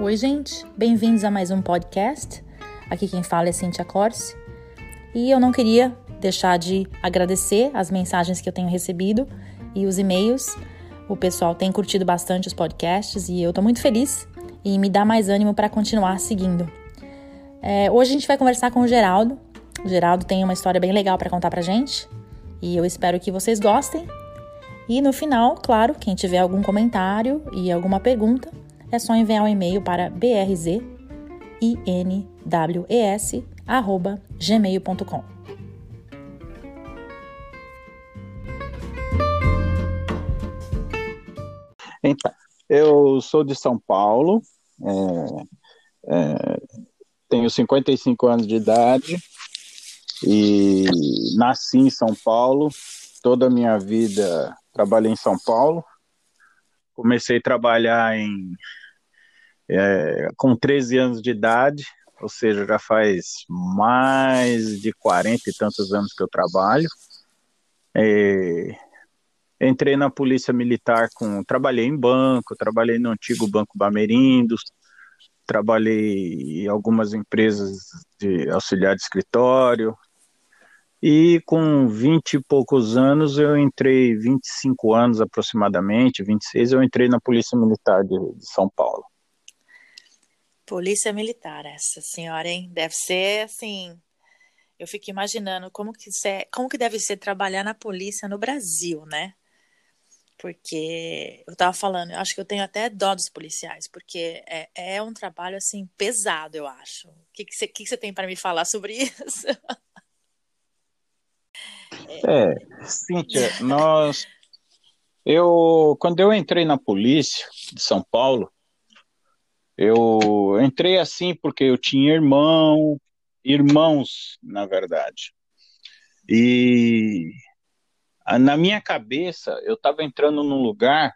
Oi, gente, bem-vindos a mais um podcast. Aqui quem fala é Cintia Corse e eu não queria deixar de agradecer as mensagens que eu tenho recebido e os e-mails. O pessoal tem curtido bastante os podcasts e eu tô muito feliz e me dá mais ânimo para continuar seguindo. É, hoje a gente vai conversar com o Geraldo. O Geraldo tem uma história bem legal para contar pra gente e eu espero que vocês gostem. E no final, claro, quem tiver algum comentário e alguma pergunta, é só enviar um e-mail para brzинws@gmail.com. Então, eu sou de São Paulo, é, é, tenho 55 anos de idade e nasci em São Paulo. Toda a minha vida trabalhei em São Paulo. Comecei a trabalhar em é, com 13 anos de idade, ou seja, já faz mais de 40 e tantos anos que eu trabalho. É, entrei na polícia militar com, trabalhei em banco, trabalhei no antigo Banco Bamerindos, trabalhei em algumas empresas de auxiliar de escritório, e com 20 e poucos anos, eu entrei, 25 anos aproximadamente, 26, eu entrei na Polícia Militar de, de São Paulo. Polícia Militar, essa senhora, hein? Deve ser assim. Eu fico imaginando como que, é, como que deve ser trabalhar na polícia no Brasil, né? Porque eu tava falando, eu acho que eu tenho até dó dos policiais, porque é, é um trabalho assim pesado, eu acho. O que, que, você, que, que você tem para me falar sobre isso? É, Cíntia, nós. Eu, quando eu entrei na polícia de São Paulo, eu entrei assim porque eu tinha irmão, irmãos, na verdade. E na minha cabeça, eu estava entrando num lugar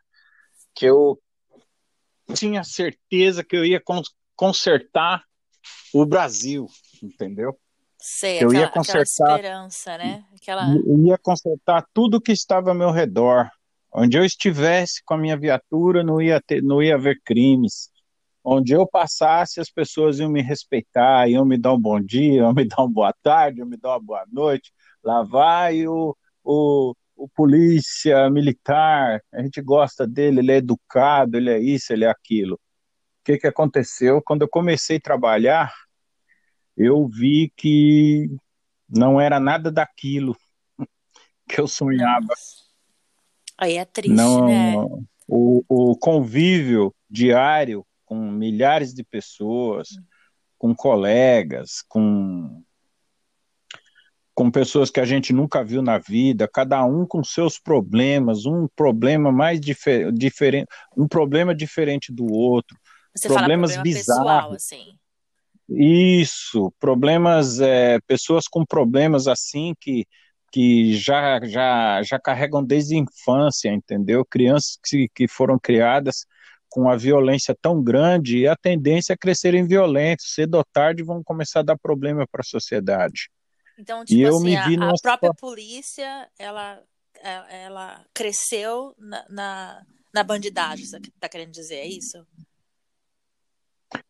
que eu tinha certeza que eu ia consertar o Brasil, entendeu? Sei, eu aquela, ia consertar, esperança, né? Aquela... Eu ia consertar tudo que estava ao meu redor. Onde eu estivesse com a minha viatura, não ia ter, não ia haver crimes onde eu passasse, as pessoas iam me respeitar, iam me dar um bom dia, iam me dar uma boa tarde, iam me dar uma boa noite. Lá vai o, o, o polícia militar, a gente gosta dele, ele é educado, ele é isso, ele é aquilo. O que, que aconteceu? Quando eu comecei a trabalhar, eu vi que não era nada daquilo que eu sonhava. Aí é triste, não, né? O, o convívio diário com milhares de pessoas, com colegas, com com pessoas que a gente nunca viu na vida, cada um com seus problemas, um problema mais difer diferente, um problema diferente do outro, Você problemas fala bizarros. Pessoal, assim. Isso, problemas, é, pessoas com problemas assim que, que já, já, já carregam desde a infância, entendeu? Crianças que, que foram criadas com a violência tão grande e a tendência é crescerem violentos. Cedo ou tarde vão começar a dar problema para a sociedade. Então, tipo e assim, eu me vi a, a própria polícia, ela, é, ela cresceu na, na, na bandidagem, você está querendo dizer, é isso?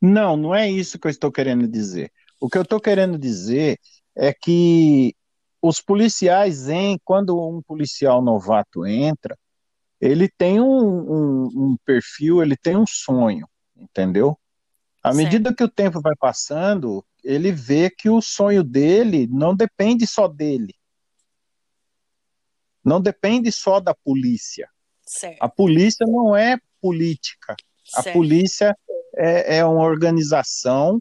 Não, não é isso que eu estou querendo dizer. O que eu estou querendo dizer é que os policiais, em, quando um policial novato entra, ele tem um, um, um perfil, ele tem um sonho, entendeu? À certo. medida que o tempo vai passando, ele vê que o sonho dele não depende só dele. Não depende só da polícia. Certo. A polícia não é política. Certo. A polícia é, é uma organização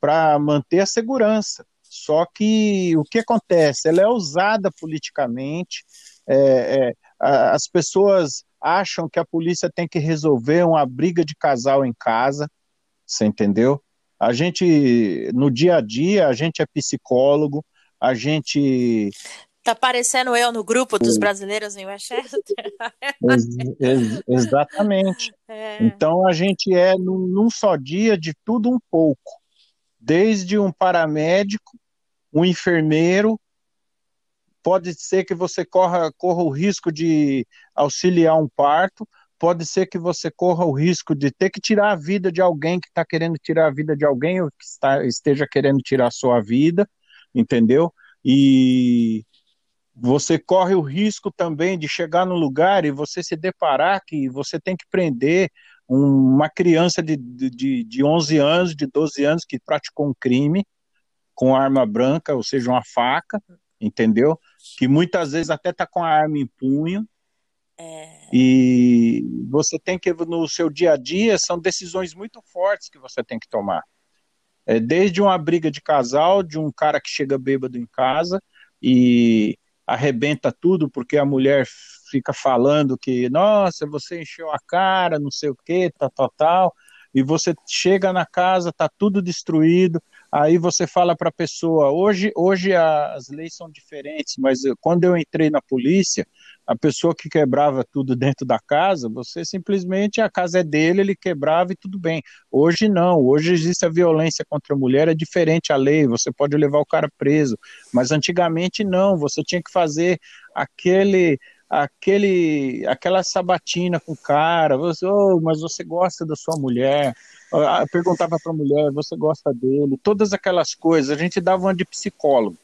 para manter a segurança. Só que o que acontece? Ela é usada politicamente, é, é, as pessoas acham que a polícia tem que resolver uma briga de casal em casa, você entendeu? A gente, no dia a dia, a gente é psicólogo, a gente. Tá parecendo eu no grupo dos brasileiros em Westchester. Ex ex exatamente. É. Então a gente é num, num só dia de tudo um pouco. Desde um paramédico, um enfermeiro, pode ser que você corra, corra o risco de auxiliar um parto, pode ser que você corra o risco de ter que tirar a vida de alguém que está querendo tirar a vida de alguém ou que está, esteja querendo tirar a sua vida, entendeu? E você corre o risco também de chegar no lugar e você se deparar que você tem que prender uma criança de, de, de 11 anos, de 12 anos, que praticou um crime com arma branca, ou seja, uma faca, entendeu? Que muitas vezes até está com a arma em punho, é... E você tem que, no seu dia a dia, são decisões muito fortes que você tem que tomar. É desde uma briga de casal, de um cara que chega bêbado em casa e arrebenta tudo porque a mulher fica falando que, nossa, você encheu a cara, não sei o que, tal, tal, tal, e você chega na casa, tá tudo destruído, aí você fala para a pessoa, hoje, hoje as leis são diferentes, mas quando eu entrei na polícia, a pessoa que quebrava tudo dentro da casa, você simplesmente, a casa é dele, ele quebrava e tudo bem. Hoje não, hoje existe a violência contra a mulher, é diferente a lei, você pode levar o cara preso, mas antigamente não, você tinha que fazer aquele aquele aquela sabatina com o cara, você, oh, mas você gosta da sua mulher, perguntava para a mulher, você gosta dele, todas aquelas coisas, a gente dava uma de psicólogo.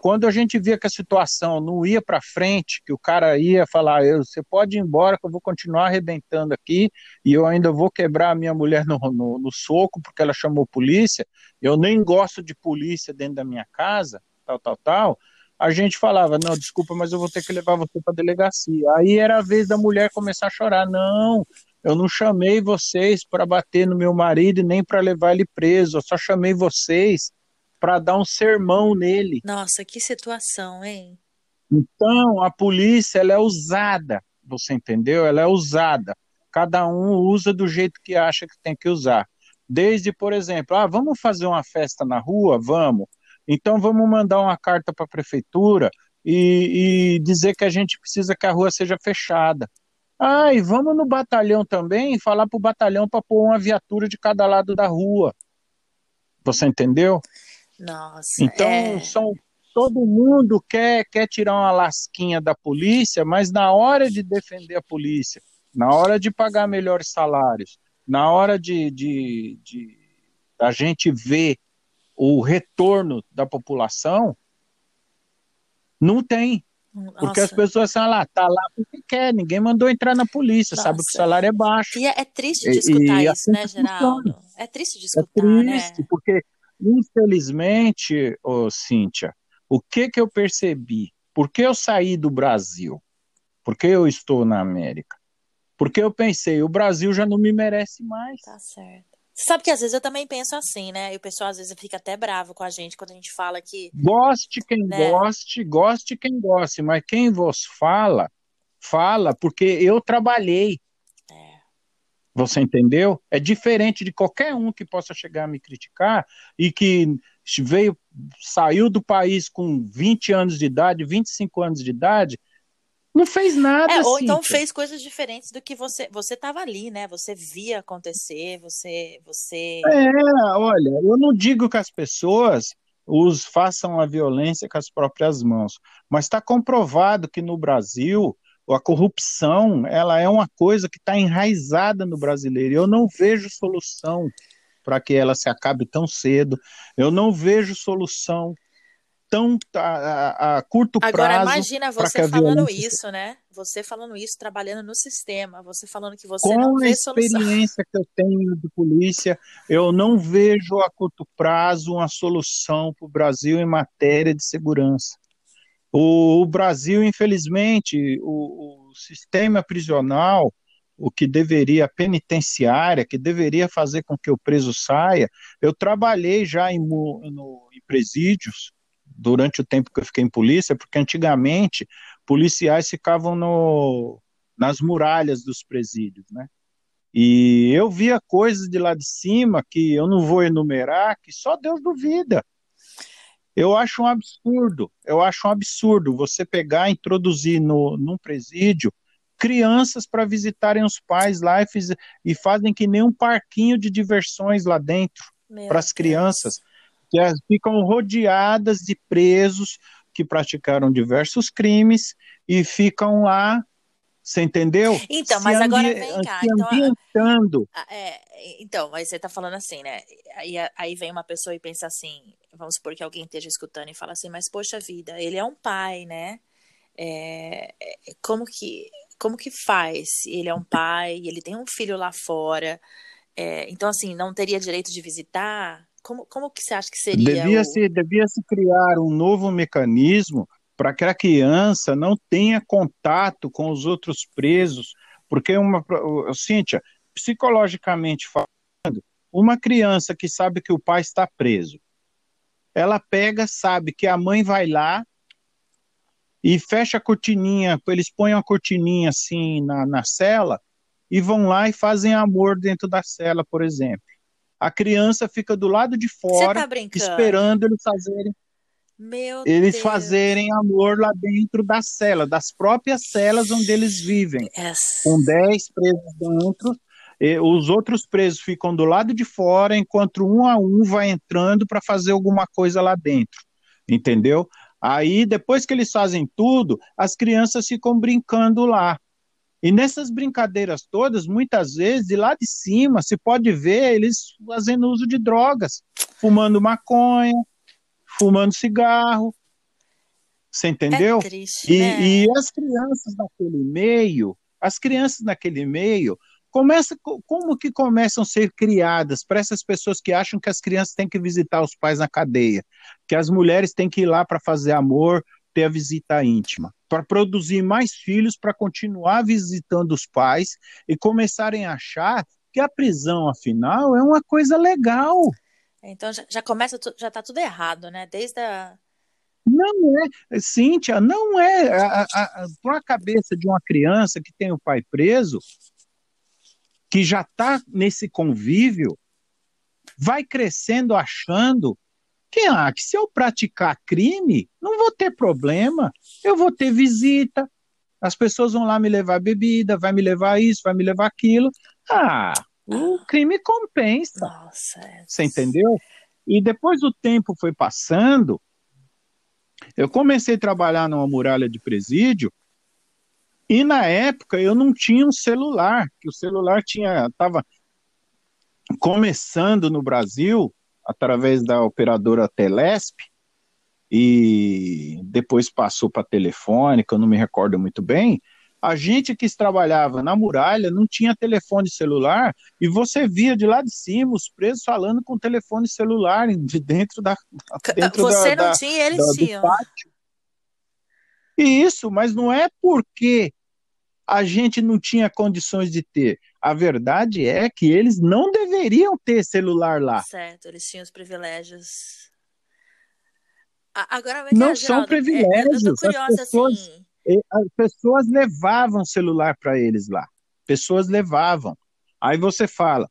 Quando a gente via que a situação não ia para frente, que o cara ia falar, você pode ir embora que eu vou continuar arrebentando aqui e eu ainda vou quebrar a minha mulher no, no, no soco porque ela chamou polícia, eu nem gosto de polícia dentro da minha casa, tal, tal, tal, a gente falava, não, desculpa, mas eu vou ter que levar você para delegacia. Aí era a vez da mulher começar a chorar, não, eu não chamei vocês para bater no meu marido nem para levar ele preso, eu só chamei vocês para dar um sermão nele. Nossa, que situação, hein? Então, a polícia ela é usada, você entendeu? Ela é usada. Cada um usa do jeito que acha que tem que usar. Desde, por exemplo, ah, vamos fazer uma festa na rua? Vamos. Então vamos mandar uma carta para a prefeitura e, e, dizer que a gente precisa que a rua seja fechada. Ah, e vamos no batalhão também e falar para o batalhão para pôr uma viatura de cada lado da rua. Você entendeu? Nossa. Então é... são todo mundo quer quer tirar uma lasquinha da polícia, mas na hora de defender a polícia, na hora de pagar melhores salários, na hora de, de, de a gente ver o retorno da população, não tem. Nossa. Porque as pessoas falam lá, tá lá porque quer, ninguém mandou entrar na polícia, Nossa. sabe que o salário é baixo. E é, é triste de escutar e, e isso, assim né, Geraldo? É triste de escutar, É triste, né? porque, infelizmente, ô, Cíntia, o que que eu percebi? Por que eu saí do Brasil? Por que eu estou na América? Porque eu pensei, o Brasil já não me merece mais. Tá certo. Sabe que às vezes eu também penso assim, né? E o pessoal às vezes fica até bravo com a gente quando a gente fala que. Goste quem né? goste, goste quem goste, mas quem vos fala, fala porque eu trabalhei. Você entendeu? É diferente de qualquer um que possa chegar a me criticar e que veio, saiu do país com 20 anos de idade, 25 anos de idade, não fez nada. É, ou então fez coisas diferentes do que você. Você estava ali, né? Você via acontecer, você, você. É, olha, eu não digo que as pessoas os façam a violência com as próprias mãos, mas está comprovado que no Brasil a corrupção ela é uma coisa que está enraizada no brasileiro. Eu não vejo solução para que ela se acabe tão cedo. Eu não vejo solução tão a, a curto Agora, prazo. Agora imagina você falando violência... isso, né? Você falando isso, trabalhando no sistema, você falando que você Com não vê solução. Com a experiência que eu tenho de polícia, eu não vejo a curto prazo uma solução para o Brasil em matéria de segurança. O, o Brasil, infelizmente, o, o sistema prisional, o que deveria, penitenciária, que deveria fazer com que o preso saia, eu trabalhei já em, no, em presídios, durante o tempo que eu fiquei em polícia, porque antigamente policiais ficavam no, nas muralhas dos presídios, né? E eu via coisas de lá de cima que eu não vou enumerar, que só Deus duvida. Eu acho um absurdo, eu acho um absurdo você pegar e introduzir no, num presídio crianças para visitarem os pais lá e, fiz, e fazem que nem um parquinho de diversões lá dentro para as crianças que ficam rodeadas de presos que praticaram diversos crimes e ficam lá Você entendeu? Então, Se mas agora vem cá. se Então, ambientando. a- é, então, mas você tá falando assim, né? Aí, aí vem uma pessoa e pensa assim, vamos supor que alguém esteja escutando e fala assim, mas poxa vida, ele é um pai, né? É, é, como que como que faz? Ele é um pai, ele tem um filho lá fora. é, então, assim, não teria direito de visitar? Como, como que você acha que seria Devia o... se, devia se criar um novo mecanismo para que a criança não tenha contato com os outros presos, porque uma, Cíntia, psicologicamente falando, uma criança que sabe que o pai está preso, ela pega, sabe que a mãe vai lá e fecha a cortininha, eles põem uma cortininha assim na, na cela e vão lá e fazem amor dentro da cela, por exemplo. A criança fica do lado de Você fora tá esperando eles fazerem Meu eles Deus. fazerem amor lá dentro da cela, das próprias celas onde eles vivem, Essa- com 10 presos dentro. os outros presos ficam do lado de fora, enquanto um a um vai entrando para fazer alguma coisa lá dentro, entendeu? Aí, depois que eles fazem tudo, as crianças ficam brincando lá. E nessas brincadeiras todas, muitas vezes, de lá de cima, se pode ver eles fazendo uso de drogas, fumando maconha, fumando cigarro. Você entendeu? É triste, E, né? e as crianças naquele meio, as crianças naquele meio, começa, co- como que começam a ser criadas para essas pessoas que acham que as crianças têm que visitar os pais na cadeia, que as mulheres têm que ir lá para fazer amor, ter a visita íntima, para produzir mais filhos, para continuar visitando os pais e começarem a achar que a prisão, afinal, é uma coisa legal. Então já, já começa, já tá tudo errado, né? Desde a. Não é, Cíntia, não é. Para a cabeça de uma criança que tem o pai preso, que já está nesse convívio, vai crescendo achando que, ah, que se eu praticar crime, não vou ter problema, eu vou ter visita, as pessoas vão lá me levar bebida, vai me levar isso, vai me levar aquilo. Ah, o crime compensa. Nossa. é- Você entendeu? E depois o tempo foi passando, eu comecei a trabalhar numa muralha de presídio, e na época eu não tinha um celular, que o celular tinha estava começando no Brasil através da operadora Telesp e depois passou para telefônica, eu não me recordo muito bem. A gente que trabalhava na muralha não tinha telefone celular e você via de lá de cima os presos falando com telefone celular de dentro da dentro Você da, não da, tinha, eles da- tinham. pátio. Isso, mas não é porque a gente não tinha condições de ter. A verdade é que eles não deveriam ter celular lá. Certo, eles tinham os privilégios. Agora, Não são Geraldo, é- Eu privilégios, tô curiosa, pessoas- assim. As pessoas levavam celular para eles lá. Pessoas levavam. Aí você fala,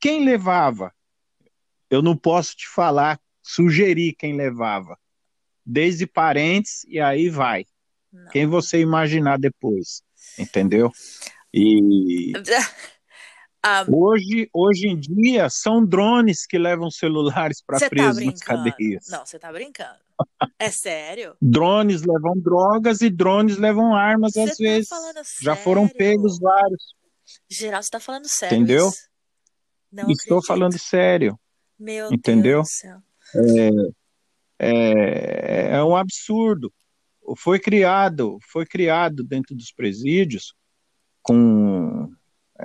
quem levava? Eu não posso te falar, sugerir quem levava. Desde parentes e aí vai. Não. Quem você imaginar depois, entendeu? E Ah, hoje, hoje em dia são drones que levam celulares para Você tá presos nas cadeias. Não, você tá brincando. É sério? Drones levam drogas e drones levam armas Você às tá vezes. Já foram pegos vários. Geral, você tá falando sério Entendeu? Não Estou acredito. falando sério. Meu entendeu? Deus do céu. É, é um absurdo. Foi criado, foi criado dentro dos presídios com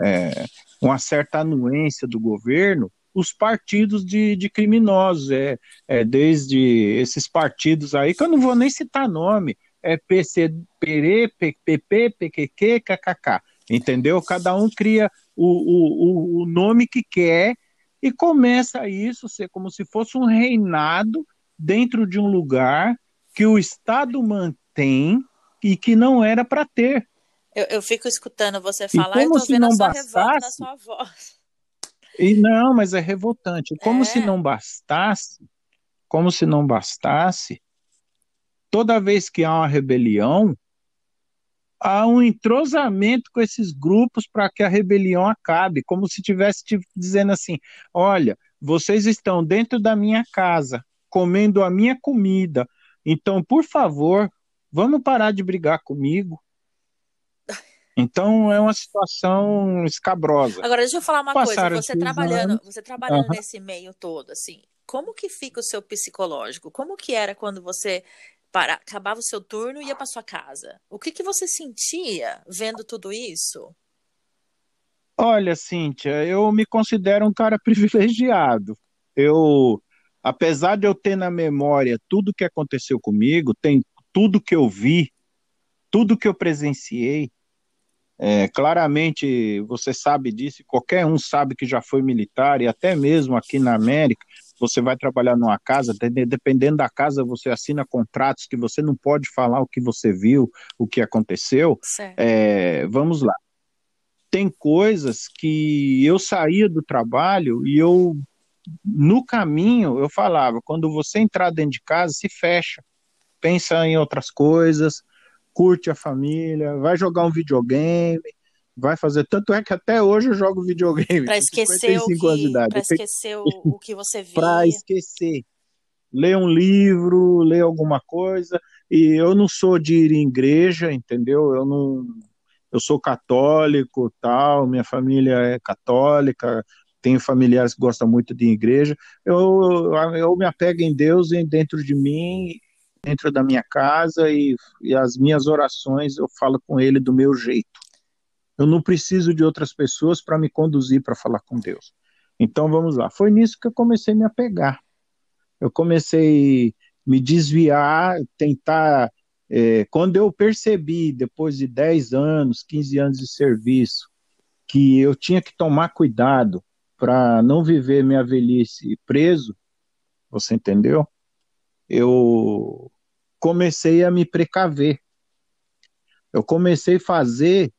é, uma certa anuência do governo os partidos de, de criminosos, é, é, desde esses partidos aí, que eu não vou nem citar nome, é PC, PRE, PPP, PQQ, KKK, entendeu? Cada um cria o, o, o nome que quer e começa isso ser como se fosse um reinado dentro de um lugar que o Estado mantém e que não era para ter. Eu, eu fico escutando você falar e, como eu tô se vendo a não sua revolta na bastasse- sua voz. E não, mas é revoltante. Como É. se não bastasse, como se não bastasse, toda vez que há uma rebelião, há um entrosamento com esses grupos para que a rebelião acabe, como se tivesse tipo, dizendo assim: olha, vocês estão dentro da minha casa, comendo a minha comida, então, por favor, vamos parar de brigar comigo. Então é uma situação escabrosa. Agora deixa eu falar uma Passaram coisa, você trabalhando, anos... você trabalhando uhum. nesse meio todo, assim, como que fica o seu psicológico? Como que era quando você para, acabava o seu turno e ia para sua casa? O que que você sentia vendo tudo isso? Olha, Cíntia, eu me considero um cara privilegiado. Eu, apesar de eu ter na memória tudo que aconteceu comigo, tem tudo que eu vi, tudo que eu presenciei, é, claramente, você sabe disso, qualquer um sabe que já foi militar, e até mesmo aqui na América, você vai trabalhar numa casa, dependendo da casa, você assina contratos que você não pode falar o que você viu, o que aconteceu. É, vamos lá. Tem coisas que eu saía do trabalho e eu, no caminho, eu falava: quando você entrar dentro de casa, se fecha, pensa em outras coisas, curte a família, vai jogar um videogame, vai fazer. Tanto é que até hoje eu jogo videogame. Para esquecer, o que, pra esquecer o, o que você viu. Para esquecer. Ler um livro, ler alguma coisa. E eu não sou de ir em igreja, entendeu? Eu não. Eu sou católico, tal, minha família é católica, tenho familiares que gostam muito de igreja. Eu, eu me apego em Deus dentro de mim dentro da minha casa e, e as minhas orações eu falo com ele do meu jeito. Eu não preciso de outras pessoas para me conduzir para falar com Deus. Então vamos lá. Foi nisso que eu comecei a me apegar. Eu comecei a me desviar, tentar. É, quando eu percebi, depois de 10 anos, 15 anos de serviço, que eu tinha que tomar cuidado para não viver minha velhice preso, você entendeu? Eu comecei a me precaver. Eu comecei a fazer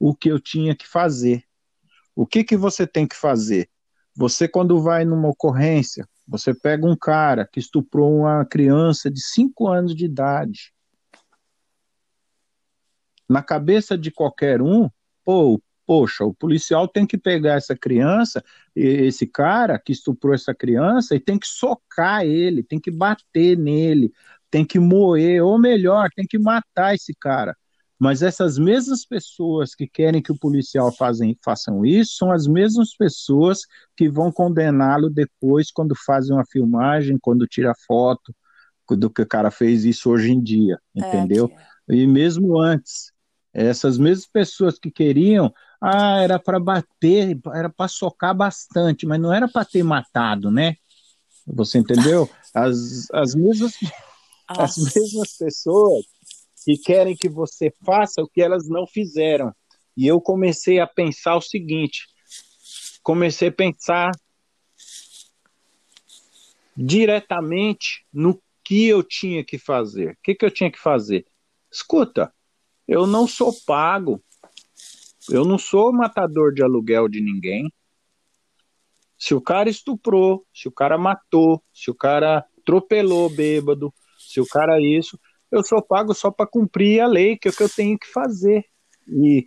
o que eu tinha que fazer. O que, que você tem que fazer? Você, quando vai numa ocorrência, você pega um cara que estuprou uma criança de 5 anos de idade. Na cabeça de qualquer um, pô, poxa, o policial tem que pegar essa criança, esse cara que estuprou essa criança, e tem que socar ele, tem que bater nele, tem que moer, ou melhor, tem que matar esse cara. Mas essas mesmas pessoas que querem que o policial fazem, façam isso são as mesmas pessoas que vão condená-lo depois quando fazem uma filmagem, quando tira foto do que o cara fez isso hoje em dia, é, entendeu? É, E mesmo antes, essas mesmas pessoas que queriam ah, era para bater, era para socar bastante, mas não era para ter matado, né? Você entendeu? As, as, mesmas, as mesmas pessoas que querem que você faça o que elas não fizeram. E eu comecei a pensar o seguinte: comecei a pensar diretamente no que eu tinha que fazer. O que, que eu tinha que fazer? Escuta, eu não sou pago eu não sou matador de aluguel de ninguém. Se o cara estuprou, se o cara matou, se o cara atropelou bêbado, se o cara isso, eu sou pago só para cumprir a lei, que é o que eu tenho que fazer. E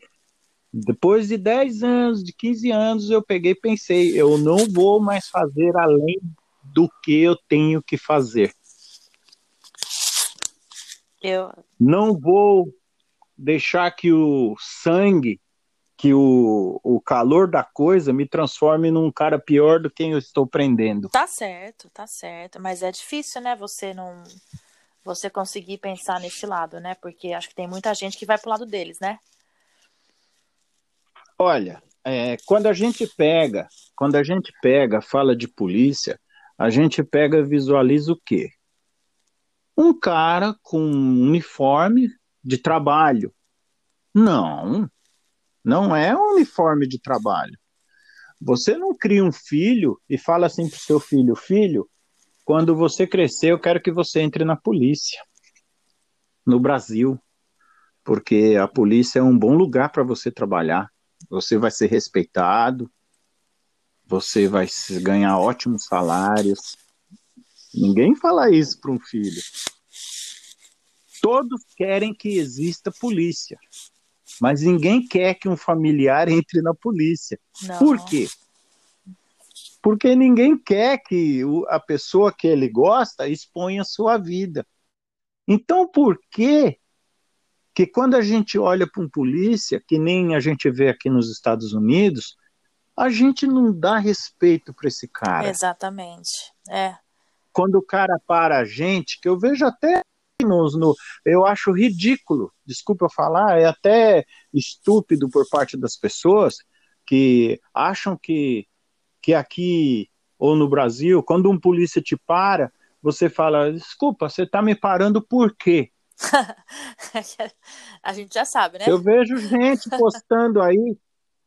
depois de 10 anos, de 15 anos, eu peguei e pensei, eu não vou mais fazer além do que eu tenho que fazer. Eu não vou deixar que o sangue que o, o calor da coisa me transforme num cara pior do que eu estou prendendo. Tá certo, tá certo. Mas é difícil, né? Você não. Você conseguir pensar nesse lado, né? Porque acho que tem muita gente que vai pro lado deles, né? Olha, é, quando a gente pega, quando a gente pega, fala de polícia, a gente pega, visualiza o quê? Um cara com um uniforme de trabalho. Não, não é um uniforme de trabalho. Você não cria um filho e fala assim para o seu filho: Filho, quando você crescer, eu quero que você entre na polícia. No Brasil. Porque a polícia é um bom lugar para você trabalhar. Você vai ser respeitado, você vai ganhar ótimos salários. Ninguém fala isso para um filho. Todos querem que exista polícia. Mas ninguém quer que um familiar entre na polícia. Não. Por quê? Porque ninguém quer que a pessoa que ele gosta exponha sua vida. Então, por que que quando a gente olha para um polícia, que nem a gente vê aqui nos Estados Unidos, a gente não dá respeito para esse cara. Exatamente. É. Quando o cara para a gente, que eu vejo até no, no, eu acho ridículo, desculpa eu falar, é até estúpido por parte das pessoas que acham que, que aqui ou no Brasil, quando um polícia te para, você fala, desculpa, você está me parando por quê? a gente já sabe, né? Eu vejo gente postando aí,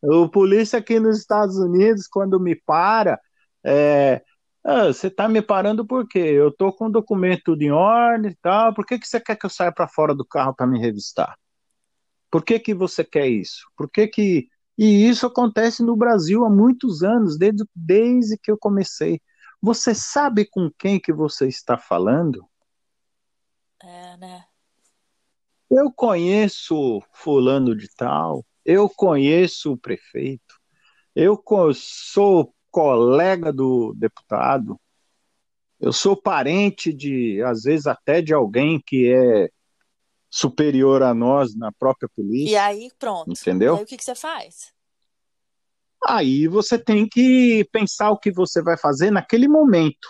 o polícia aqui nos Estados Unidos, quando me para, é, ah, você está me parando por quê? Eu tô com o documento tudo em ordem e tal, por que, que você quer que eu saia para fora do carro para me revistar? Por que, que você quer isso? Por que que... E isso acontece no Brasil há muitos anos, desde, desde que eu comecei. Você sabe com quem que você está falando? É, né? Eu conheço fulano de tal, eu conheço o prefeito, eu sou colega do deputado, eu sou parente de, às vezes, até de alguém que é superior a nós na própria polícia. E aí, pronto. Entendeu? E aí, o que, que você faz? Aí você tem que pensar o que você vai fazer naquele momento.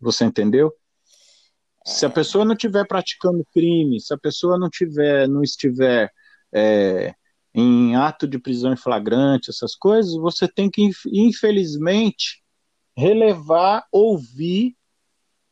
Você entendeu? Se a é. pessoa não estiver praticando crime, se a pessoa não tiver, não estiver é, em ato de prisão em flagrante, essas coisas, você tem que, infelizmente, relevar, ouvir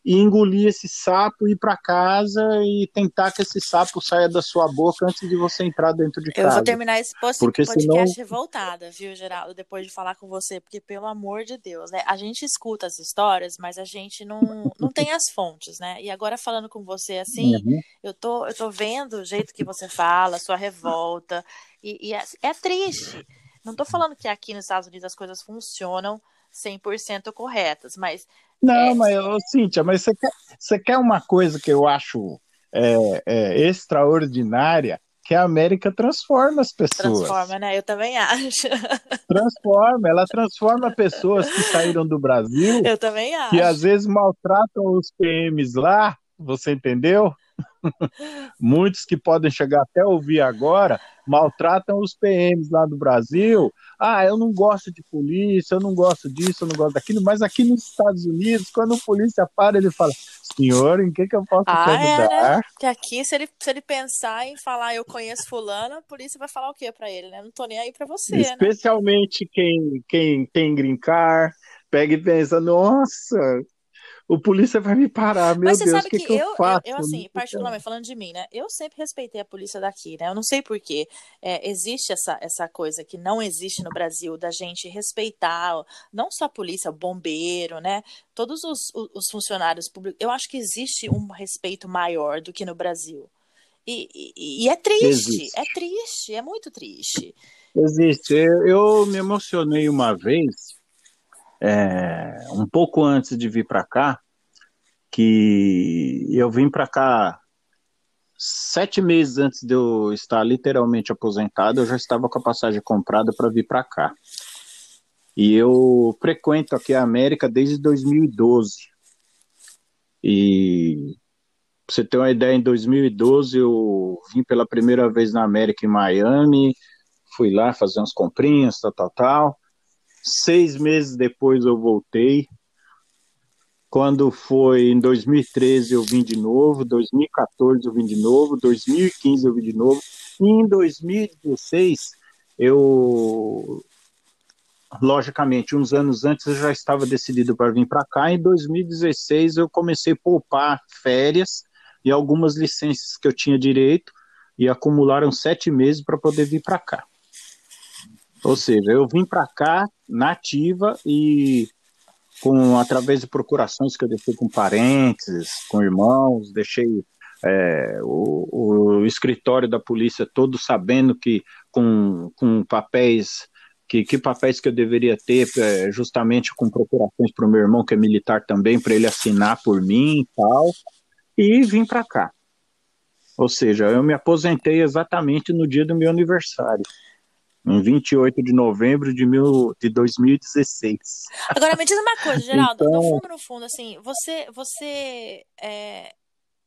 e engolir esse sapo, ir para casa e tentar que esse sapo saia da sua boca antes de você entrar dentro de casa. Eu vou terminar esse post porque podcast senão... revoltada, viu, Geraldo, depois de falar com você, porque pelo amor de Deus, né? A gente escuta as histórias, mas a gente não, não tem as fontes, né? E agora falando com você assim, uhum. eu tô eu tô vendo o jeito que você fala, sua revolta, e, e é, é triste. Não tô falando que aqui nos Estados Unidos as coisas funcionam 100% corretas, mas não, mas, ô, Cíntia, mas você quer, você quer uma coisa que eu acho é, é, extraordinária? Que a América transforma as pessoas. Transforma, né? Eu também acho. Transforma, ela transforma pessoas que saíram do Brasil. Eu também acho. Que às vezes maltratam os PMs lá, você entendeu? Muitos que podem chegar até ouvir agora maltratam os PMs lá do Brasil. Ah, eu não gosto de polícia, eu não gosto disso, eu não gosto daquilo, mas aqui nos Estados Unidos, quando o polícia para, ele fala: Senhor, em que, que eu posso ah, te ajudar? É, né? Porque aqui, se ele, se ele pensar em falar eu conheço fulano, a polícia vai falar o que para ele, né? Não tô nem aí para você. Né? Especialmente né? quem, quem tem grincar, pega e pensa, nossa, o polícia vai me parar, meu Mas você Deus, sabe que, que, que eu, eu, faço? Eu, eu assim, particularmente falando de mim, né? Eu sempre respeitei a polícia daqui, né? Eu não sei porquê. É, existe essa, essa coisa que não existe no Brasil da gente respeitar não só a polícia, o bombeiro, né? Todos os, os funcionários públicos. Eu acho que existe um respeito maior do que no Brasil. E, e, e é triste, existe. é triste, é muito triste. Existe. Eu, eu me emocionei uma vez é, um pouco antes de vir para cá, que eu vim para cá sete meses antes de eu estar literalmente aposentado, eu já estava com a passagem comprada para vir para cá. E eu frequento aqui a América desde 2012. E pra você ter uma ideia, em 2012 eu vim pela primeira vez na América em Miami, fui lá fazer umas comprinhas, tal, tal, tal. Seis meses depois eu voltei. Quando foi em 2013 eu vim de novo, 2014 eu vim de novo, 2015 eu vim de novo, e em 2016 eu, logicamente, uns anos antes eu já estava decidido para vir para cá. Em 2016 eu comecei a poupar férias e algumas licenças que eu tinha direito e acumularam sete meses para poder vir para cá. Ou seja, eu vim para cá nativa e com através de procurações que eu deixei com parentes, com irmãos, deixei é, o, o, escritório da polícia todo sabendo que com, com papéis que, que papéis que eu deveria ter é, justamente com procurações para o meu irmão que é militar também para ele assinar por mim e tal e vim para cá. Ou seja, eu me aposentei exatamente no dia do meu aniversário em 28 de novembro de, mil, de 2016. Agora, me diz uma coisa, Geraldo, então... no fundo, no fundo, assim, você, você, é,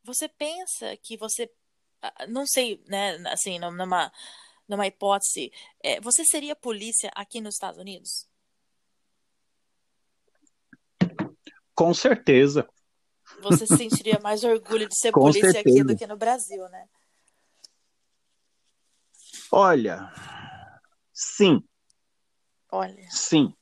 você pensa que você, não sei, né, assim, numa, numa hipótese, é, você seria polícia aqui nos Estados Unidos? Com certeza. Você sentiria mais orgulho de ser Com polícia certeza. aqui do que no Brasil, né? Olha, sim. Olha. Sim.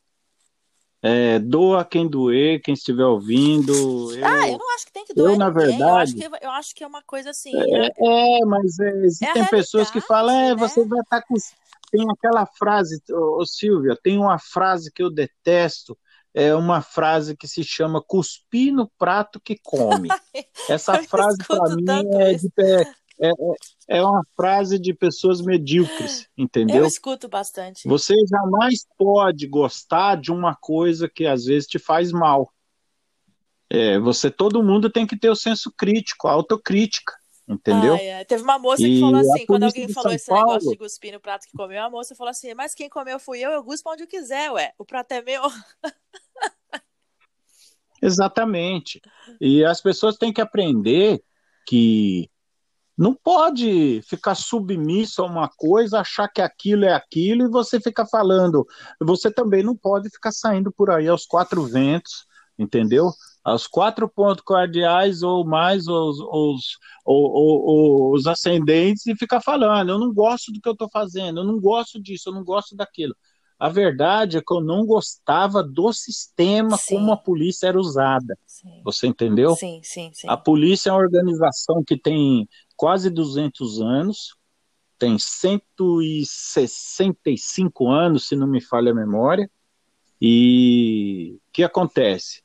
É, doa quem doer, quem estiver ouvindo. Eu, ah, eu não acho que tem que doer. Eu, na verdade. Eu acho, que, eu acho que é uma coisa assim. É, é, é mas é, existem pessoas que falam, é, né? você vai estar tá com. Tem aquela frase, ô, ô, Silvia, tem uma frase que eu detesto, é uma frase que se chama cuspir no prato que come. Essa frase, para mim, é de, é, é, é uma frase de pessoas medíocres, entendeu? Eu escuto bastante. Você jamais pode gostar de uma coisa que às vezes te faz mal. É, você, todo mundo tem que ter o senso crítico, a autocrítica, entendeu? Ah, é. Teve uma moça que falou assim, quando alguém falou esse Paulo, negócio de cuspir no prato que comeu, a moça falou assim, mas quem comeu fui eu, eu guspo onde eu quiser, ué, o prato é meu. Exatamente. E as pessoas têm que aprender que não pode ficar submisso a uma coisa, achar que aquilo é aquilo e você fica falando. Você também não pode ficar saindo por aí aos quatro ventos, entendeu? Aos quatro pontos cardeais ou mais os, os, os, os ascendentes e ficar falando. Eu não gosto do que eu estou fazendo, eu não gosto disso, eu não gosto daquilo. A verdade é que eu não gostava do sistema sim. como a polícia era usada. Sim. Você entendeu? Sim, sim, sim. A polícia é uma organização que tem quase 200 anos, tem 165 anos, se não me falha a memória. E o que acontece?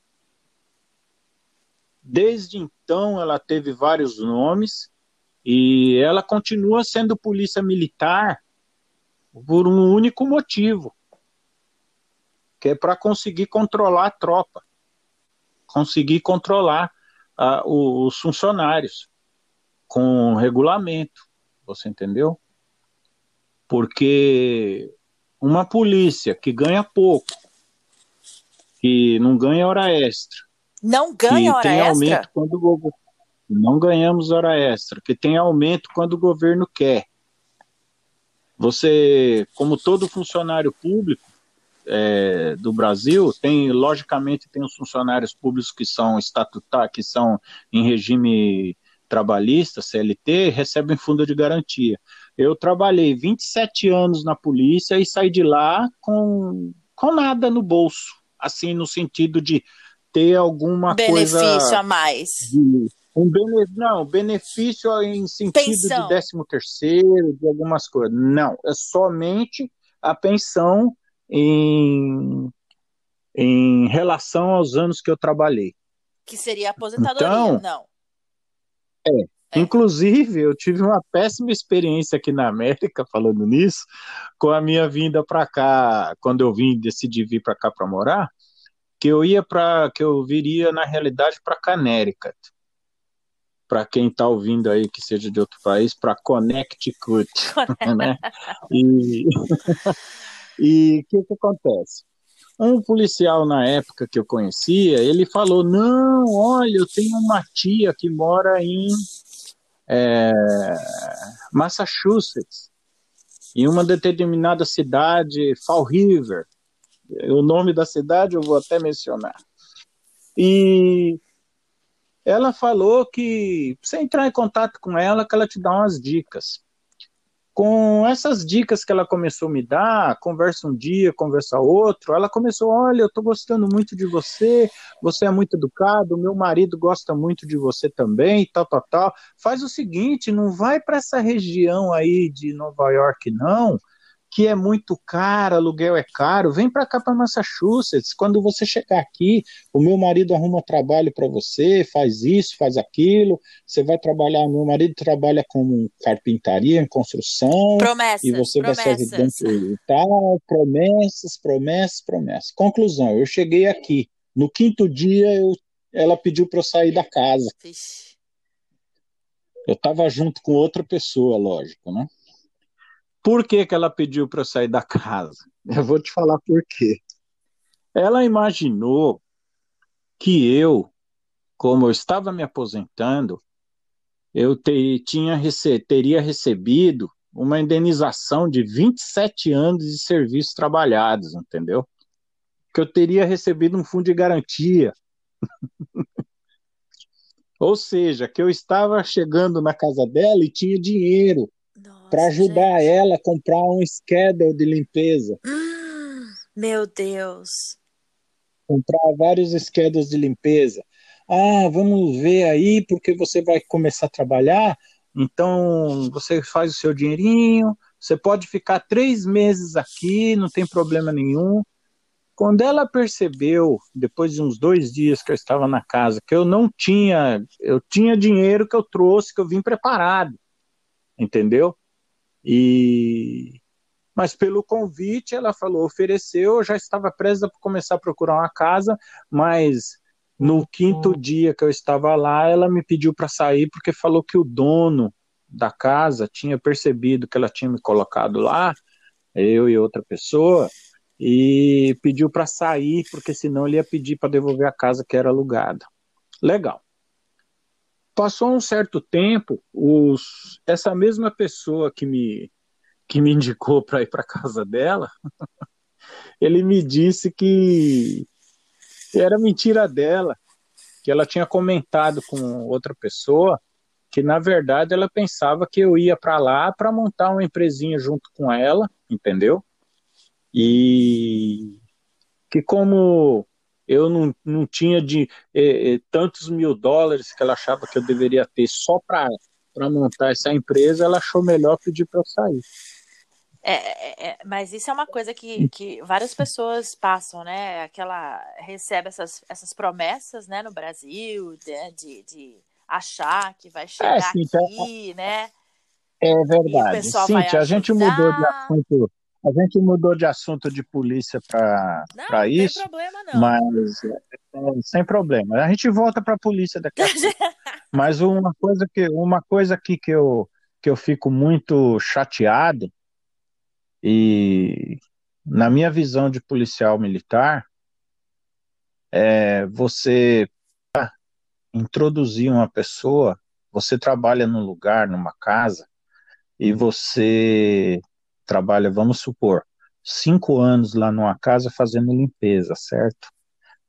Desde então, ela teve vários nomes e ela continua sendo polícia militar por um único motivo, que é para conseguir controlar a tropa, conseguir controlar uh, os funcionários com regulamento, você entendeu? Porque uma polícia que ganha pouco, que não ganha hora extra, não ganha hora tem extra? aumento quando o governo não ganhamos hora extra, que tem aumento quando o governo quer. Você, como todo funcionário público, é, do Brasil, tem, logicamente, tem os funcionários públicos que são estatutários, que são em regime trabalhista, CLT, recebem fundo de garantia. Eu trabalhei 27 anos na polícia e saí de lá com, com nada no bolso, assim, no sentido de ter alguma benefício coisa... Benefício a mais. De, um bene, não, benefício em sentido pensão. de 13 terceiro, de algumas coisas. Não, é somente a pensão em, em relação aos anos que eu trabalhei. Que seria aposentadoria, então, não. É. é. Inclusive, eu tive uma péssima experiência aqui na América, falando nisso, com a minha vinda para cá, quando eu vim, decidi vir para cá para morar, que eu ia para, que eu viria na realidade para Connecticut. Para quem está ouvindo aí que seja de outro país, para Connecticut, né? E e o que, que acontece? Um policial na época que eu conhecia, ele falou: Não, olha, eu tenho uma tia que mora em é, Massachusetts, em uma determinada cidade, Fall River. O nome da cidade eu vou até mencionar. E ela falou que você entrar em contato com ela, que ela te dá umas dicas com essas dicas que ela começou a me dar, conversa um dia, conversa outro, ela começou, olha, eu estou gostando muito de você, você é muito educado, meu marido gosta muito de você também, tal, tal, tal. Faz o seguinte, não vai para essa região aí de Nova York, não, que é muito caro, aluguel é caro, vem para cá para Massachusetts. Quando você chegar aqui, o meu marido arruma trabalho para você, faz isso, faz aquilo. Você vai trabalhar, meu marido trabalha como carpintaria, em construção. Promessas. E você promessas. vai ser ajudante e tal. Promessas, promessas, promessas. Conclusão: eu cheguei aqui. No quinto dia, eu, ela pediu para eu sair da casa. Vixe. Eu estava junto com outra pessoa, lógico, né? Por que, que ela pediu para eu sair da casa? Eu vou te falar por quê. Ela imaginou que eu, como eu estava me aposentando, eu te, tinha rece, teria recebido uma indenização de 27 anos de serviços trabalhados, entendeu? Que eu teria recebido um fundo de garantia. Ou seja, que eu estava chegando na casa dela e tinha dinheiro para ajudar gente. ela a comprar um schedule de limpeza. Meu Deus. Comprar vários schedules de limpeza. Ah, vamos ver aí, porque você vai começar a trabalhar, então você faz o seu dinheirinho, você pode ficar três meses aqui, não tem problema nenhum. Quando ela percebeu, depois de uns dois dias que eu estava na casa, que eu não tinha, eu tinha dinheiro que eu trouxe, que eu vim preparado, entendeu? E mas pelo convite ela falou, ofereceu, eu já estava presa para começar a procurar uma casa, mas no quinto dia que eu estava lá, ela me pediu para sair porque falou que o dono da casa tinha percebido que ela tinha me colocado lá, eu e outra pessoa, e pediu para sair, porque senão ele ia pedir para devolver a casa que era alugada. Legal. Passou um certo tempo, os, essa mesma pessoa que me, que me indicou para ir para casa dela, ele me disse que era mentira dela, que ela tinha comentado com outra pessoa que na verdade ela pensava que eu ia para lá para montar uma empresinha junto com ela, entendeu? E que como eu não, não tinha de eh, eh, tantos mil dólares que ela achava que eu deveria ter só para montar essa empresa, ela achou melhor pedir para eu sair. É, é, é, mas isso é uma coisa que, que várias pessoas passam, né? Aquela recebe essas, essas promessas, né, no Brasil, de, né, de, de achar que vai é, chegar é, sim, aqui, né? É verdade. A gente mudou de assunto a gente mudou de assunto de polícia para isso. Não tem problema, não. Mas é, é, sem problema. A gente volta para a polícia daqui a pouco. mas uma coisa que uma coisa aqui que eu que eu fico muito chateado e na minha visão de policial militar é você introduzir uma pessoa, você trabalha num lugar, numa casa e você trabalha, vamos supor, cinco anos lá numa casa fazendo limpeza, certo?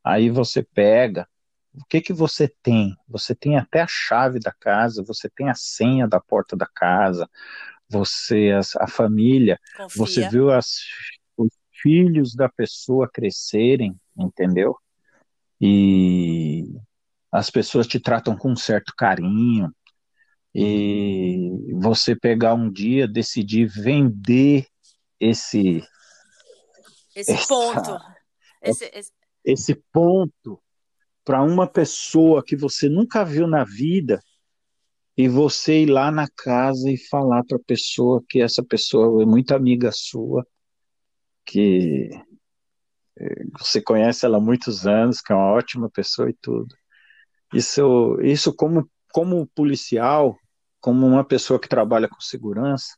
Aí você pega, o que que você tem? Você tem até a chave da casa, você tem a senha da porta da casa, você, a, a família, Confia. você viu as, os filhos da pessoa crescerem, entendeu? E as pessoas te tratam com um certo carinho, e você pegar um dia, decidir vender esse esse essa, ponto esse, esse... esse ponto para uma pessoa que você nunca viu na vida e você ir lá na casa e falar para a pessoa que essa pessoa é muito amiga sua, que eh, você conhece ela há muitos anos, que é uma ótima pessoa e tudo. Isso, isso como como policial, como uma pessoa que trabalha com segurança,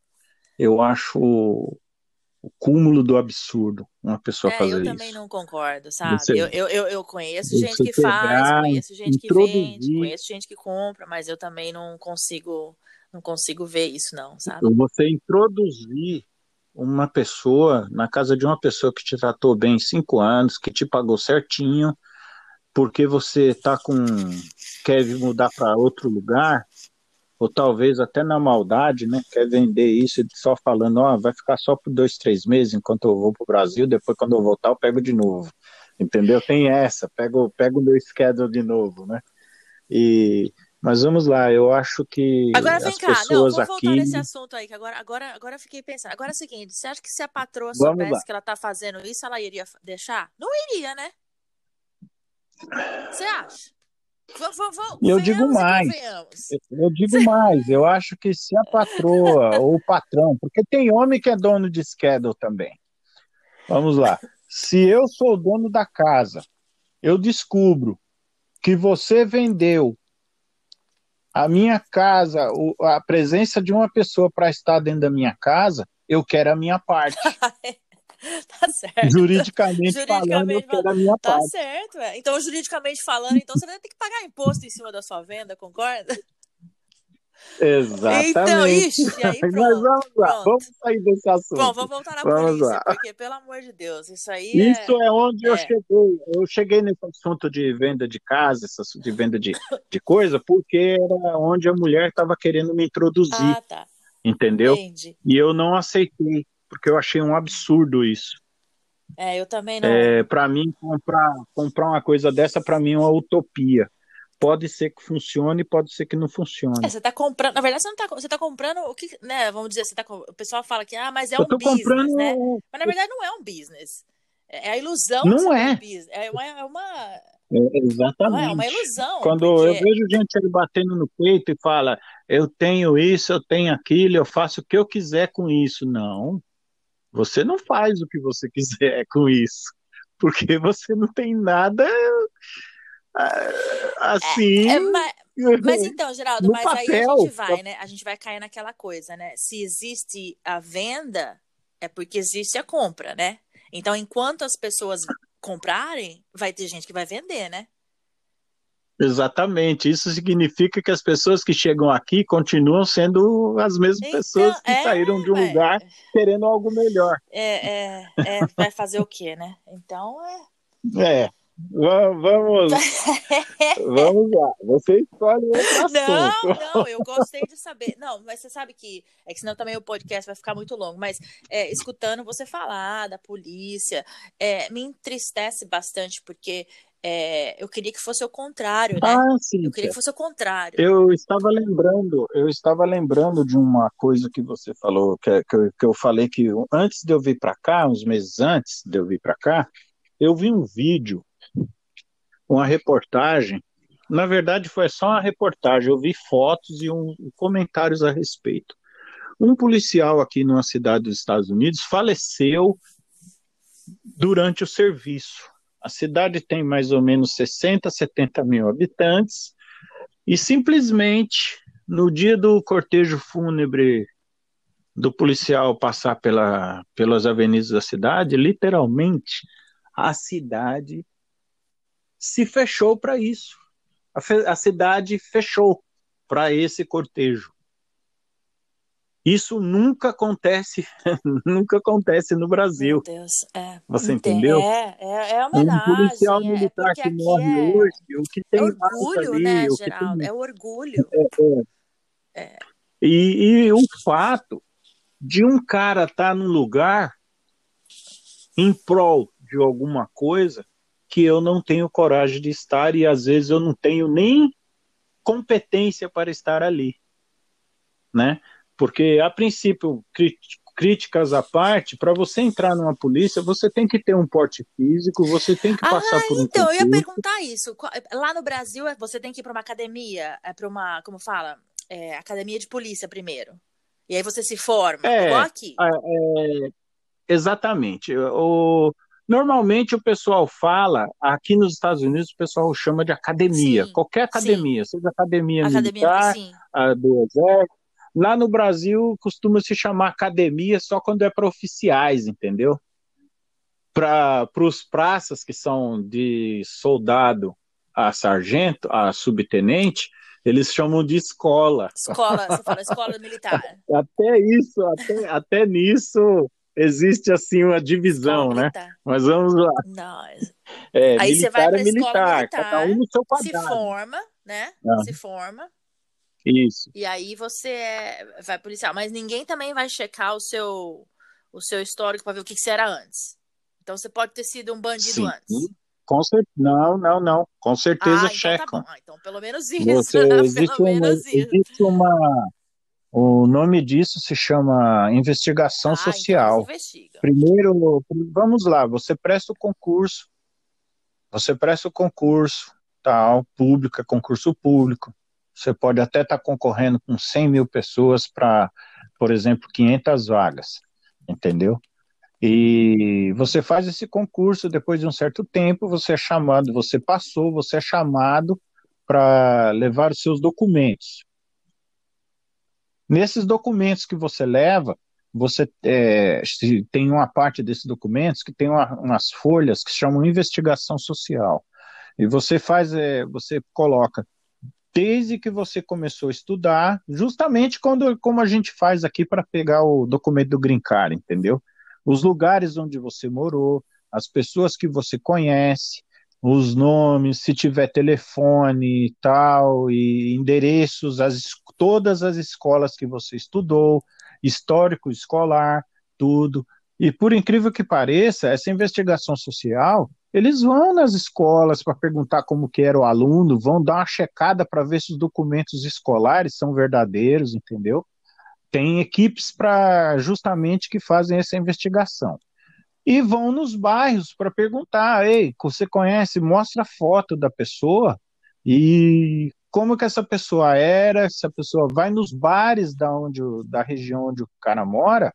eu acho o cúmulo do absurdo uma pessoa é, fazer isso. Eu também não concordo, sabe? Você, eu, eu, eu conheço gente que faz, conheço gente que vende, conheço gente que compra, mas eu também não consigo não consigo ver isso não, sabe? Você introduzir uma pessoa na casa de uma pessoa que te tratou bem cinco anos, que te pagou certinho, porque você tá com quer mudar para outro lugar, ou talvez até na maldade, né? Quer vender isso só falando, ó, oh, vai ficar só por dois, três meses enquanto eu vou para o Brasil, depois quando eu voltar eu pego de novo. Entendeu? Tem essa, pego, pego o meu schedule de novo, né? E mas vamos lá, eu acho que agora vem as cá, pessoas não, vou aqui... voltar nesse assunto aí, que agora, agora, agora eu fiquei pensando. Agora é o seguinte, você acha que se a patroa soubesse que ela tá fazendo isso, ela iria deixar? Não iria, né? Você acha? Eu digo mais. Eu digo mais. Eu acho que se a patroa ou o patrão, porque tem homem que é dono de schedule também. Vamos lá. Se eu sou o dono da casa, eu descubro que você vendeu a minha casa, a presença de uma pessoa para estar dentro da minha casa, eu quero a minha parte. tá certo. Juridicamente, juridicamente falando, eu a minha tá parte. Certo, é. Então, juridicamente falando, então você vai ter que pagar imposto em cima da sua venda, concorda? Exatamente. Então, ixi, aí pronto. Mas vamos lá, pronto. vamos sair desse assunto. Bom, vamos voltar na Vamos polícia, lá. porque, pelo amor de Deus, isso aí Isso é onde eu é. cheguei. Eu cheguei nesse assunto de venda de casa, de venda de, de coisa, porque era onde a mulher estava querendo me é... introduzir, Ah, tá. entendeu? Entendi. E eu não aceitei, porque eu achei um absurdo isso. É, eu também não. É, para mim, comprar, comprar uma coisa dessa, para mim, é uma utopia. Pode ser que funcione, pode ser que não funcione. É, você tá comprando. Na verdade, você não tá. Você tá comprando o que. Né, vamos dizer, você tá. O pessoal fala que, ah, mas é eu um business, comprando. né? Mas na verdade não é um business. É é a ilusão Não é. tem um business. É uma, é uma, É, não é? É uma exatamente. ilusão. Quando eu porque- vejo gente ali batendo no peito e fala, eu tenho isso, eu tenho aquilo, eu faço o que eu quiser com isso. Não, você não faz o que você quiser com isso, porque você não tem nada ah, assim. É, mas, mas então, Geraldo, mas aí a papel. gente vai, né? A gente vai cair naquela coisa, né? Se existe a venda, é porque existe a compra, né? Então, enquanto as pessoas comprarem, vai ter gente que vai vender, né? Exatamente. Isso significa que as pessoas que chegam aqui continuam sendo as mesmas Então, pessoas que é, saíram de um lugar querendo algo melhor. É, é, é, vai fazer o quê, né? Então, é. É. va- Vamos, vamos lá. Você escolhe outro Não, não, eu gostei de saber. Não, mas você sabe que. É que senão também o podcast vai ficar muito longo. Mas é, escutando você falar da polícia, é, me entristece bastante, porque é, eu queria que fosse o contrário, né? Ah, sim. Eu queria que fosse o contrário. Eu estava lembrando, eu estava lembrando de uma coisa que você falou, que, que, eu, que eu falei que antes de eu vir para cá, uns meses antes de eu vir para cá, eu vi um vídeo, uma reportagem. Na verdade, foi só uma reportagem. Eu vi fotos e um, comentários a respeito. Um policial aqui numa cidade dos Estados Unidos faleceu durante o serviço. A cidade tem mais ou menos 60, 70 mil habitantes. E simplesmente, no dia do cortejo fúnebre do policial passar pela, pelas avenidas da cidade, literalmente, a cidade se fechou para isso. A, a cidade fechou para esse cortejo. Isso nunca acontece, nunca acontece no Brasil. Meu Deus, é. Você Ente- entendeu? É, é, é Um homenagem. policial é militar porque que morre é, hoje, o que é tem mais orgulho, ali, né, Geraldo? tem É orgulho. É. E, e o fato de um cara estar num lugar em prol de alguma coisa que eu não tenho coragem de estar e às vezes eu não tenho nem competência para estar ali, né? Porque a princípio, críticas à parte, para você entrar numa polícia, você tem que ter um porte físico, você tem que passar Ah, por um então, eu ia perguntar isso. Lá no Brasil, é- você tem que ir para uma academia, é para uma, como fala? É, academia de polícia primeiro. E aí você se forma, É, igual aqui. É, exatamente. O, normalmente o pessoal fala, aqui nos Estados Unidos o pessoal chama de academia, Sim, qualquer academia, seja academia, Academia, militar, sim. a do exército. Lá no Brasil costuma se chamar academia só quando é para oficiais, entendeu? Para os praças que são de soldado a sargento, a subtenente, eles chamam de escola. Escola, você fala escola militar. Até isso, até, até nisso existe assim uma divisão, Escola né? militar. Mas vamos lá. Não, É, Aí você vai militar pra é escola militar, militar, cada um no seu se quadrado. forma, né? Ah. Se forma. Isso. E aí você é- vai policial. Mas ninguém também vai checar o seu, o seu histórico para ver o que, que você era antes. Então você pode ter sido um bandido Sim. antes. Com cer... Não, não, não. Com certeza Ah, então tá checam. bom. Ah, então pelo menos isso. Você, existe, pelo uma, menos isso. existe uma. O nome disso se chama investigação Ah, então social. investigam. Primeiro, vamos lá, você presta o concurso, você presta o concurso, tal, público, é concurso público. Você pode até estar concorrendo com 100 mil pessoas para, por exemplo, 500 vagas, entendeu? E você faz esse concurso, depois de um certo tempo, você é chamado, você passou, você é chamado para levar os seus documentos. Nesses documentos que você leva, você é, tem uma parte desses documentos que tem uma- umas folhas que chamam investigação social. E você faz, é, você coloca desde que você começou a estudar, justamente quando, como a gente faz aqui para pegar o documento do Green Card, entendeu? Os lugares onde você morou, as pessoas que você conhece, os nomes, se tiver telefone e tal, e endereços, as, todas as escolas que você estudou, histórico escolar, tudo. E por incrível que pareça, essa investigação social, eles vão nas escolas para perguntar como que era o aluno, vão dar uma checada para ver se os documentos escolares são verdadeiros, entendeu? Tem equipes para justamente que fazem essa investigação. E vão nos bairros para perguntar, ei, você conhece? Mostra a foto da pessoa e como que essa pessoa era, se a pessoa vai nos bares da, onde, da região onde o cara mora,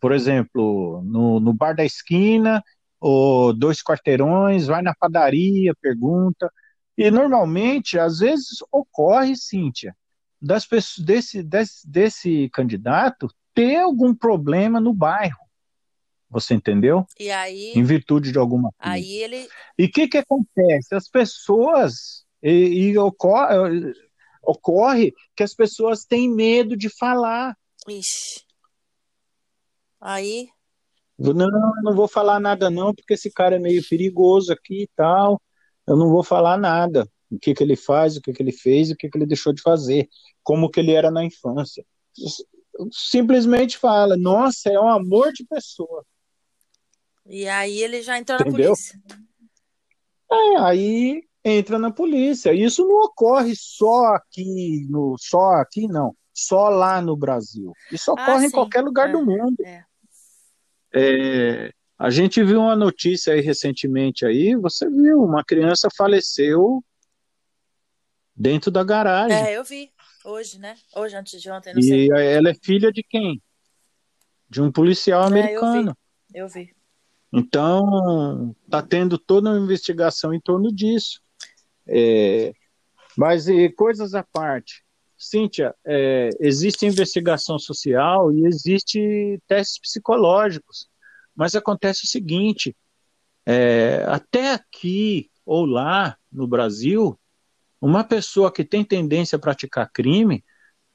por exemplo, no, no bar da esquina, ou dois quarteirões, vai na padaria, pergunta. E normalmente, às vezes, ocorre, Cíntia, das pessoas, desse, desse, desse candidato ter algum problema no bairro. Você entendeu? E aí. Em virtude de alguma coisa. Aí ele. E o que, que acontece? As pessoas. E, e ocorre, ocorre que as pessoas têm medo de falar. Ixi. Aí. Não, não vou falar nada não, porque esse cara é meio perigoso aqui e tal. Eu não vou falar nada. O que, que ele faz, o que, que ele fez, o que, que ele deixou de fazer, como que ele era na infância. Simplesmente fala, nossa, é um amor de pessoa. E aí ele já entrou Entendeu? na polícia. É, aí entra na polícia. Isso não ocorre só aqui, no, só aqui não, só lá no Brasil. Isso ah, ocorre ah, em qualquer lugar é, do mundo. É. É, a gente viu uma notícia aí recentemente aí, você viu, uma criança faleceu dentro da garagem. É, eu vi. Hoje, né? Hoje, antes de ontem, não e sei. ela é filha de quem? De um policial americano. É, eu vi. Eu vi. Então, está tendo toda uma investigação em torno disso. É, mas e, coisas à parte. Cíntia, é, existe investigação social e existe testes psicológicos. Mas acontece o seguinte: é, até aqui ou lá no Brasil, uma pessoa que tem tendência a praticar crime,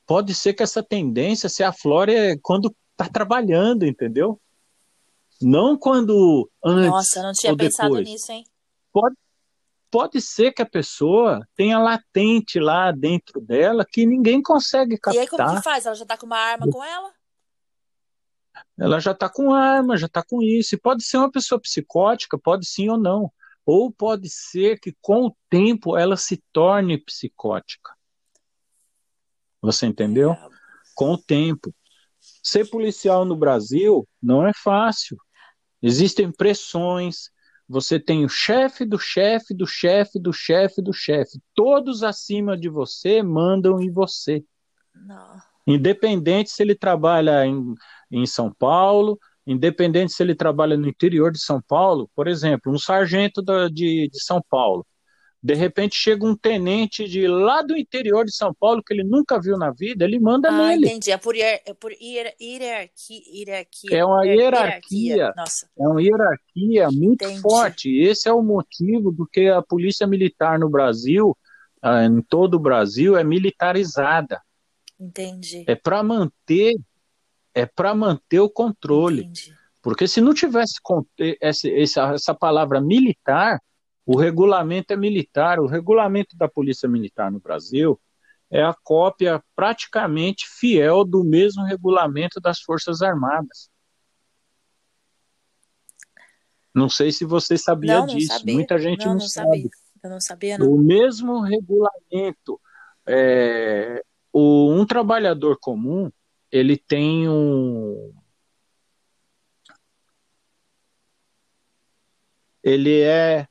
pode ser que essa tendência se aflore quando está trabalhando, entendeu? Não quando antes. Nossa, não tinha pensado depois. nisso, hein? Pode, pode ser que a pessoa tenha latente lá dentro dela que ninguém consegue captar. E aí como que faz? Ela já está com uma arma com ela? Ela já está com arma, já está com isso. E pode ser uma pessoa psicótica, pode sim ou não. Ou pode ser que com o tempo ela se torne psicótica. Você entendeu? É. Com o tempo. Ser policial no Brasil não é fácil. Existem pressões. Você tem o chefe do chefe do chefe do chefe do chefe. Todos acima de você mandam em você. Não. Independente se ele trabalha em, em São Paulo, independente se ele trabalha no interior de São Paulo, por exemplo, um sargento da, de, de São Paulo de repente chega um tenente de lá do interior de São Paulo que ele nunca viu na vida, ele manda ah, nele. Entendi. É por, hier, é por hier, hierarquia, hierarquia. É uma hierarquia. hierarquia. Nossa. É uma hierarquia muito entendi. forte. Esse é o motivo do que a polícia militar no Brasil, ah, em todo o Brasil, é militarizada. Entendi. É para manter, é para manter o controle. Entendi. Porque se não tivesse essa, essa palavra militar, o regulamento é militar, o regulamento da Polícia Militar no Brasil é a cópia praticamente fiel do mesmo regulamento das Forças Armadas. Não sei se você sabia não, não disso. Sabia. Muita gente não, não sabe. Eu não sabia, não. O mesmo regulamento. É, o, um trabalhador comum, ele tem um. Ele é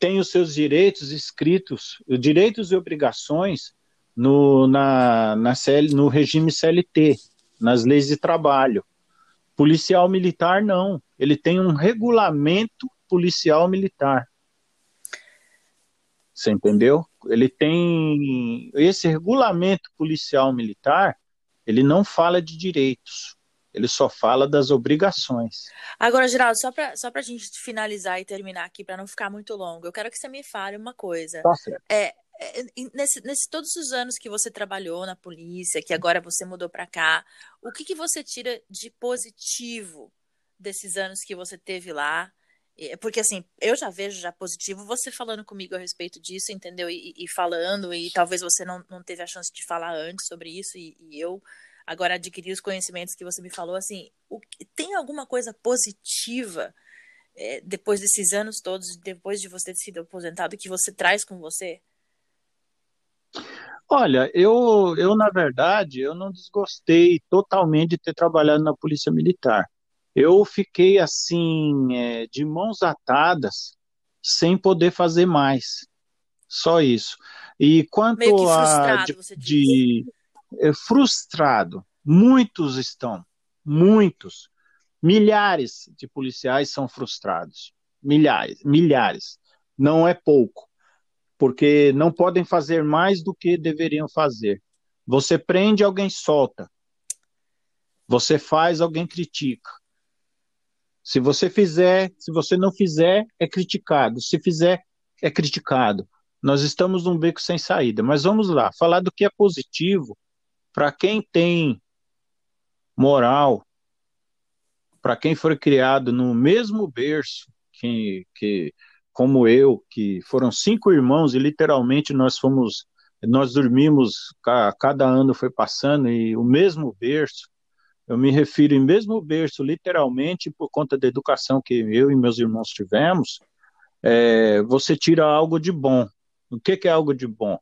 tem os seus direitos escritos, direitos e obrigações no, na, na CL, no regime CLT, nas leis de trabalho. Policial militar não, ele tem um regulamento policial militar. Você entendeu? Ele tem esse regulamento policial militar, ele não fala de direitos. Ele só fala das obrigações. Agora, Geraldo, só para só a gente finalizar e terminar aqui, para não ficar muito longo, eu quero que você me fale uma coisa. Tá certo. É, é, nesse, nesse, todos os anos que você trabalhou na polícia, que agora você mudou para cá, o que, que você tira de positivo desses anos que você teve lá? Porque assim, eu já vejo já positivo você falando comigo a respeito disso, entendeu? E, e falando, e talvez você não, não teve a chance de falar antes sobre isso, e, e eu agora adquiri os conhecimentos que você me falou. Assim, o, tem alguma coisa positiva é, depois desses anos todos, depois de você ter sido aposentado, que você traz com você? Olha, eu, eu na verdade, eu não desgostei totalmente de ter trabalhado na Polícia Militar. Eu fiquei assim, é, de mãos atadas, sem poder fazer mais. Só isso. E quanto a de, de é, frustrado, muitos estão, muitos, milhares de policiais são frustrados, milhares, milhares. Não é pouco, porque não podem fazer mais do que deveriam fazer. Você prende, alguém solta. Você faz, alguém critica. Se você fizer, se você não fizer, é criticado. Se fizer, é criticado. Nós estamos num beco sem saída. Mas vamos lá, falar do que é positivo para quem tem moral, para quem foi criado no mesmo berço que, que como eu, que foram cinco irmãos e literalmente nós fomos, nós dormimos, cada ano foi passando e o mesmo berço, eu me refiro em mesmo berço, literalmente, por conta da educação que eu e meus irmãos tivemos, é, você tira algo de bom. O que, que é algo de bom?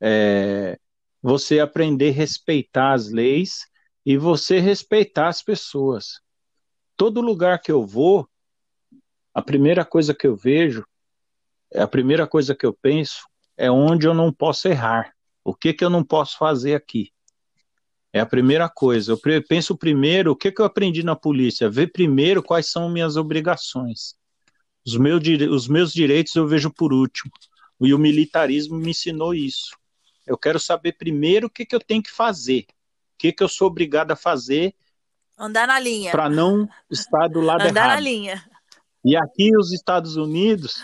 É, você aprender a respeitar as leis e você respeitar as pessoas. Todo lugar que eu vou, a primeira coisa que eu vejo, a primeira coisa que eu penso é onde eu não posso errar. O que, que eu não posso fazer aqui? É a primeira coisa. Eu penso primeiro, o que, que eu aprendi na polícia? Ver primeiro quais são minhas obrigações. Os, meu, os meus direitos eu vejo por último. E o militarismo me ensinou isso. Eu quero saber primeiro o que, que eu tenho que fazer. O que, que eu sou obrigado a fazer. Andar na linha. Para não estar do lado Andar errado. Andar na linha. E aqui, os Estados Unidos,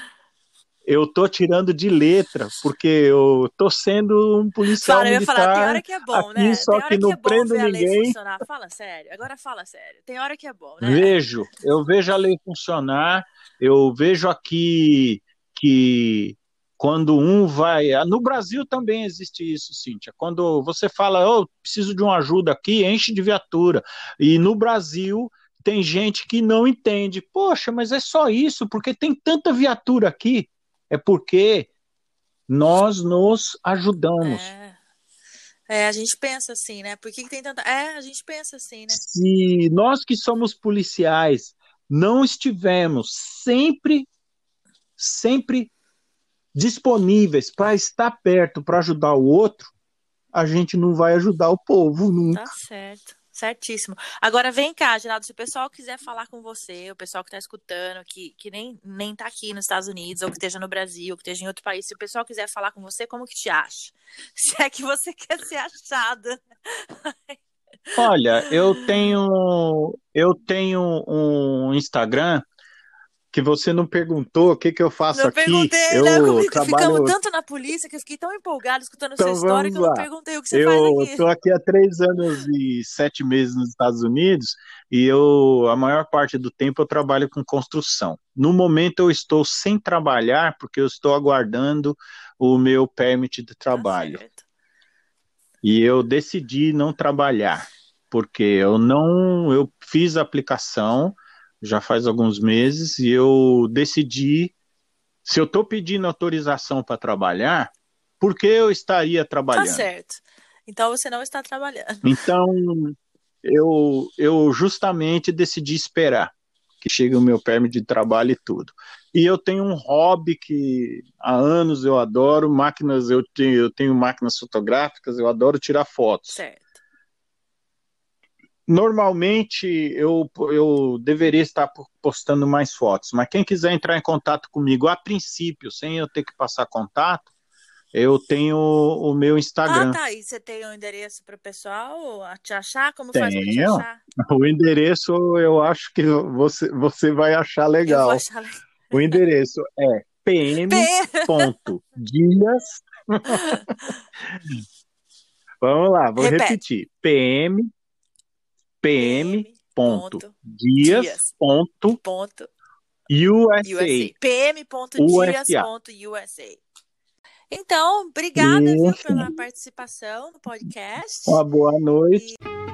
eu tô tirando de letra, porque eu tô sendo um policial Fala, militar. Eu ia falar, tem hora que é bom, aqui, né? Só que, que não é prendo ninguém. Fala sério, agora fala sério. Tem hora que é bom, né? Vejo, eu vejo a lei funcionar, eu vejo aqui que quando um vai. No Brasil também existe isso, Cíntia. Quando você fala, oh, preciso de uma ajuda aqui, enche de viatura. E no Brasil tem gente que não entende. Poxa, mas é só isso, porque tem tanta viatura aqui é porque nós nos ajudamos. É. é. a gente pensa assim, né? Por que, que tem tanta. É, a gente pensa assim, né? Se nós que somos policiais não estivermos sempre, sempre disponíveis para estar perto para ajudar o outro, a gente não vai ajudar o povo nunca. Tá certo. Certíssimo. Agora vem cá, Geraldo, se o pessoal quiser falar com você, o pessoal que está escutando, que, que nem, nem tá aqui nos Estados Unidos, ou que esteja no Brasil, ou que esteja em outro país, se o pessoal quiser falar com você, como que te acha? Se é que você quer ser achada. Olha, eu tenho eu tenho um Instagram que você não perguntou o que, que eu faço não aqui. Perguntei, eu né? trabalho... Ficamos tanto na polícia que eu fiquei tão empolgado escutando então, sua história que eu não perguntei o que você eu faz aqui. Eu estou aqui há três anos e sete meses nos Estados Unidos e eu, a maior parte do tempo, eu trabalho com construção. No momento eu estou sem trabalhar porque eu estou aguardando o meu permit de trabalho. Tá e eu decidi não trabalhar porque eu não, eu fiz a aplicação já faz alguns meses, e eu decidi, se eu estou pedindo autorização para trabalhar, por que eu estaria trabalhando? Tá certo. Então você não está trabalhando. Então, eu, eu justamente decidi esperar que chegue o meu permit de trabalho e tudo. E eu tenho um hobby que há anos eu adoro, máquinas, eu tenho, eu tenho máquinas fotográficas, eu adoro tirar fotos. Certo. Normalmente eu, eu deveria estar postando mais fotos, mas quem quiser entrar em contato comigo a princípio, sem eu ter que passar contato, eu tenho o meu Instagram. Ah, tá. E você tem o um endereço para o pessoal te achar? Como tenho. faz para te achar? O endereço eu acho que você, você vai achar legal. Achar... O endereço é pm.dias Vamos lá, vou Repete. repetir. PM PM, ponto, dias, ponto, ponto USA. USA. pm.dias.usa. Então, obrigada viu, pela participação no podcast. Uma boa noite. E...